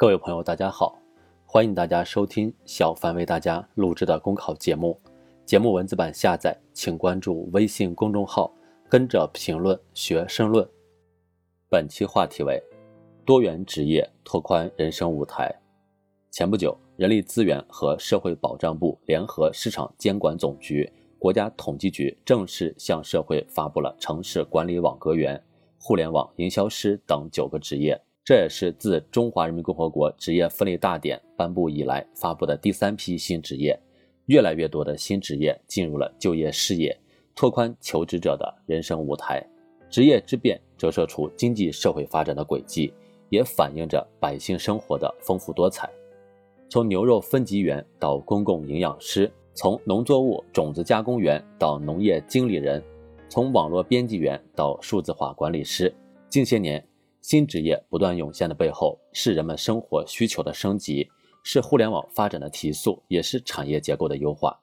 各位朋友，大家好，欢迎大家收听小凡为大家录制的公考节目。节目文字版下载，请关注微信公众号，跟着评论学申论。本期话题为多元职业拓宽人生舞台。前不久，人力资源和社会保障部联合市场监管总局、国家统计局正式向社会发布了城市管理网格员。互联网营销师等九个职业，这也是自《中华人民共和国职业分类大典》颁布以来发布的第三批新职业。越来越多的新职业进入了就业视野，拓宽求职者的人生舞台。职业之变折射出经济社会发展的轨迹，也反映着百姓生活的丰富多彩。从牛肉分级员到公共营养师，从农作物种子加工员到农业经理人。从网络编辑员到数字化管理师，近些年新职业不断涌现的背后，是人们生活需求的升级，是互联网发展的提速，也是产业结构的优化。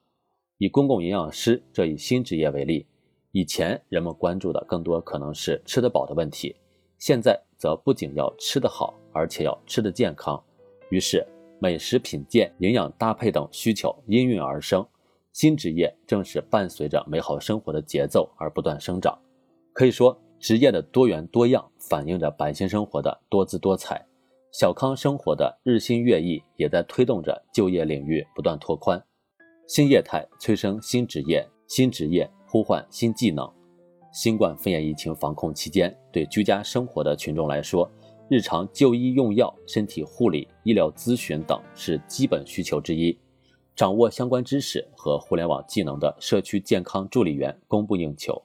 以公共营养师这一新职业为例，以前人们关注的更多可能是吃得饱的问题，现在则不仅要吃得好，而且要吃得健康。于是，美食品鉴、营养搭配等需求应运而生。新职业正是伴随着美好生活的节奏而不断生长，可以说，职业的多元多样反映着百姓生活的多姿多彩。小康生活的日新月异也在推动着就业领域不断拓宽。新业态催生新职业，新职业呼唤新技能。新冠肺炎疫情防控期间，对居家生活的群众来说，日常就医用药、身体护理、医疗咨询等是基本需求之一。掌握相关知识和互联网技能的社区健康助理员供不应求。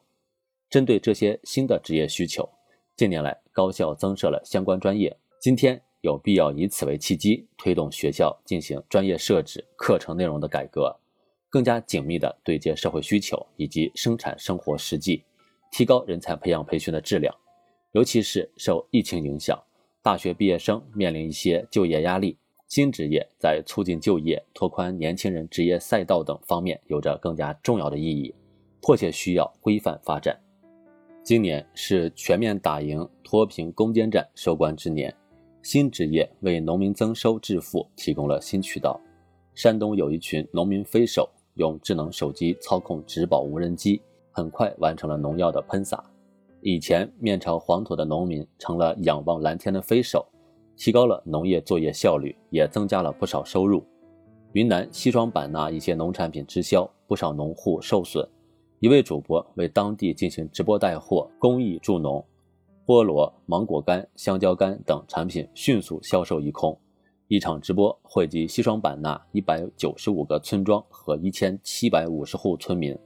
针对这些新的职业需求，近年来高校增设了相关专业。今天有必要以此为契机，推动学校进行专业设置、课程内容的改革，更加紧密地对接社会需求以及生产生活实际，提高人才培养培训的质量。尤其是受疫情影响，大学毕业生面临一些就业压力。新职业在促进就业、拓宽年轻人职业赛道等方面有着更加重要的意义，迫切需要规范发展。今年是全面打赢脱贫攻坚战收官之年，新职业为农民增收致富提供了新渠道。山东有一群农民飞手，用智能手机操控植保无人机，很快完成了农药的喷洒。以前面朝黄土的农民成了仰望蓝天的飞手。提高了农业作业效率，也增加了不少收入。云南西双版纳一些农产品滞销，不少农户受损。一位主播为当地进行直播带货，公益助农，菠萝、芒果干、香蕉干等产品迅速销售一空。一场直播惠及西双版纳一百九十五个村庄和一千七百五十户村民。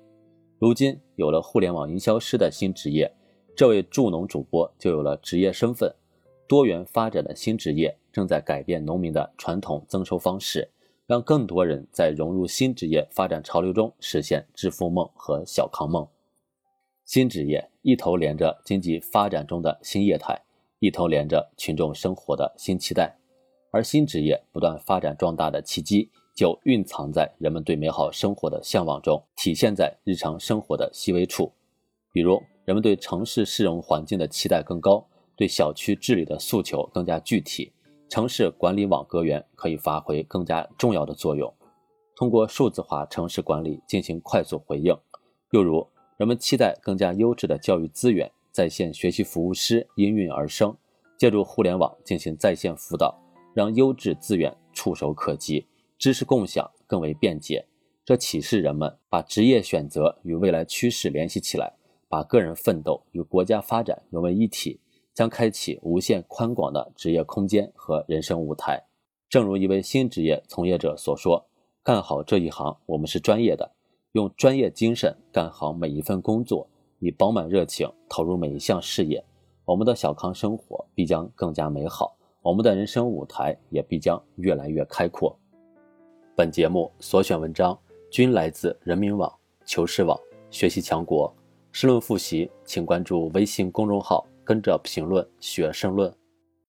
如今有了互联网营销师的新职业，这位助农主播就有了职业身份。多元发展的新职业正在改变农民的传统增收方式，让更多人在融入新职业发展潮流中实现致富梦和小康梦。新职业一头连着经济发展中的新业态，一头连着群众生活的新期待，而新职业不断发展壮大的契机就蕴藏在人们对美好生活的向往中，体现在日常生活的细微处，比如人们对城市市容环境的期待更高。对小区治理的诉求更加具体，城市管理网格员可以发挥更加重要的作用，通过数字化城市管理进行快速回应。又如，人们期待更加优质的教育资源，在线学习服务师应运而生，借助互联网进行在线辅导，让优质资源触手可及，知识共享更为便捷。这启示人们把职业选择与未来趋势联系起来，把个人奋斗与国家发展融为一体。将开启无限宽广的职业空间和人生舞台。正如一位新职业从业者所说：“干好这一行，我们是专业的，用专业精神干好每一份工作，以饱满热情投入每一项事业，我们的小康生活必将更加美好，我们的人生舞台也必将越来越开阔。”本节目所选文章均来自人民网、求是网、学习强国。申论复习，请关注微信公众号。跟着评论学申论。